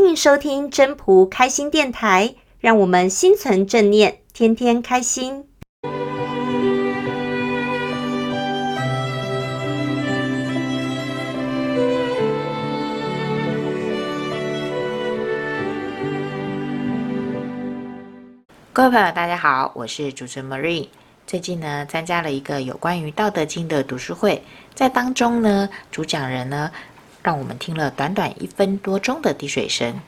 欢迎收听真仆开心电台，让我们心存正念，天天开心。各位朋友，大家好，我是主持人 Marie。最近呢，参加了一个有关于《道德经》的读书会，在当中呢，主讲人呢，让我们听了短短一分多钟的滴水声。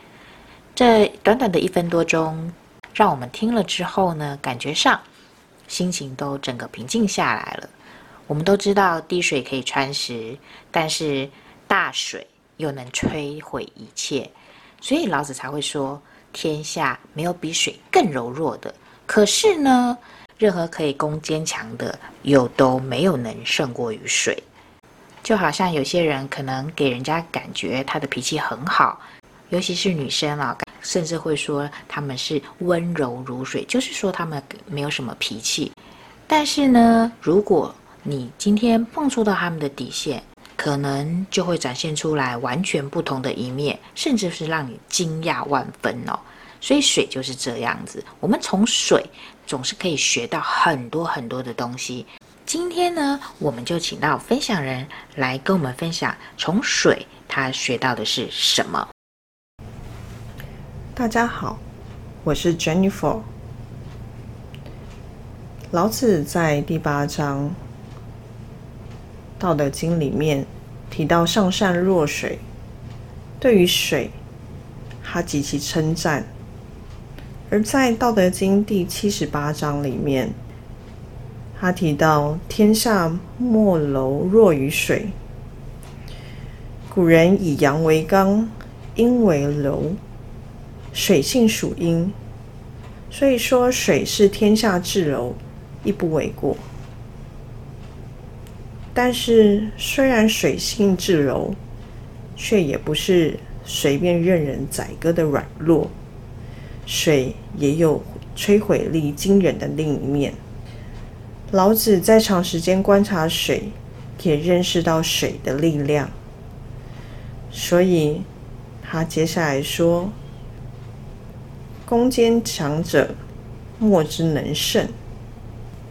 这短短的一分多钟，让我们听了之后呢，感觉上心情都整个平静下来了。我们都知道滴水可以穿石，但是大水又能摧毁一切，所以老子才会说：天下没有比水更柔弱的。可是呢，任何可以攻坚强的，又都没有能胜过于水。就好像有些人可能给人家感觉他的脾气很好，尤其是女生啊，甚至会说他们是温柔如水，就是说他们没有什么脾气。但是呢，如果你今天碰触到他们的底线，可能就会展现出来完全不同的一面，甚至是让你惊讶万分哦。所以水就是这样子，我们从水总是可以学到很多很多的东西。今天呢，我们就请到分享人来跟我们分享，从水他学到的是什么。大家好，我是 Jennifer。老子在第八章《道德经》里面提到“上善若水”，对于水，他极其称赞。而在《道德经》第七十八章里面，他提到“天下莫柔弱于水”。古人以阳为刚，阴为柔，水性属阴，所以说水是天下至柔，亦不为过。但是，虽然水性至柔，却也不是随便任人宰割的软弱。水也有摧毁力惊人的另一面。老子在长时间观察水，也认识到水的力量。所以，他接下来说：“攻坚强者，莫之能胜。”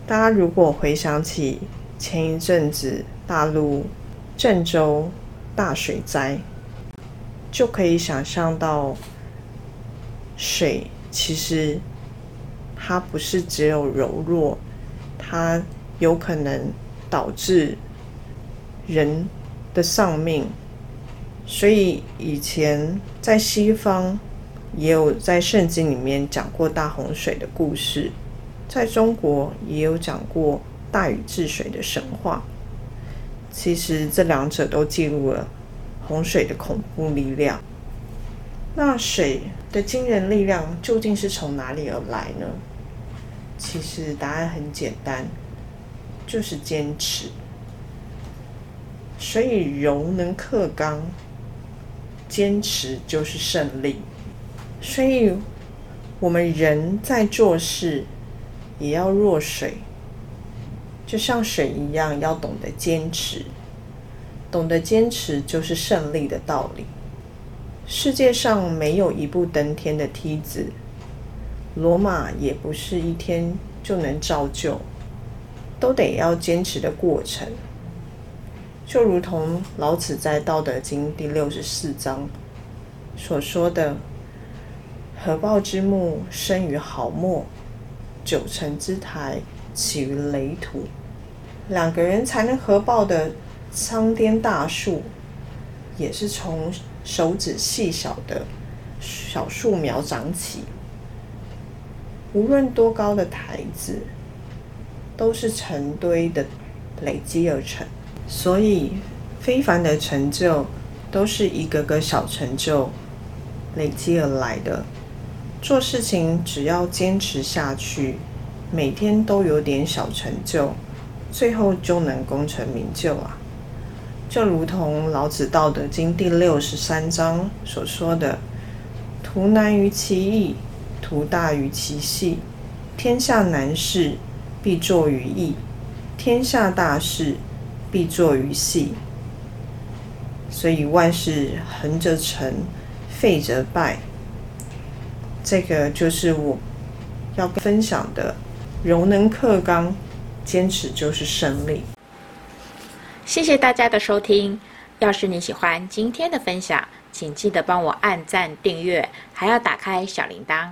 大家如果回想起前一阵子大陆郑州大水灾，就可以想象到。水其实它不是只有柔弱，它有可能导致人的丧命。所以以前在西方也有在圣经里面讲过大洪水的故事，在中国也有讲过大禹治水的神话。其实这两者都记录了洪水的恐怖力量。那水的惊人力量究竟是从哪里而来呢？其实答案很简单，就是坚持。所以柔能克刚，坚持就是胜利。所以我们人在做事也要弱水，就像水一样，要懂得坚持。懂得坚持就是胜利的道理。世界上没有一步登天的梯子，罗马也不是一天就能造就，都得要坚持的过程。就如同老子在《道德经》第六十四章所说的：“合抱之木，生于毫末；九层之台，起于垒土。”两个人才能合抱的苍天大树，也是从手指细小的小树苗长起，无论多高的台子，都是成堆的累积而成。所以，非凡的成就都是一个个小成就累积而来的。做事情只要坚持下去，每天都有点小成就，最后就能功成名就啊！就如同老子《道德经》第六十三章所说的：“图难于其易，图大于其细。天下难事，必作于易；天下大事，必作于细。”所以万事横着成，废则败。这个就是我要分享的，柔能克刚，坚持就是胜利。谢谢大家的收听。要是你喜欢今天的分享，请记得帮我按赞、订阅，还要打开小铃铛。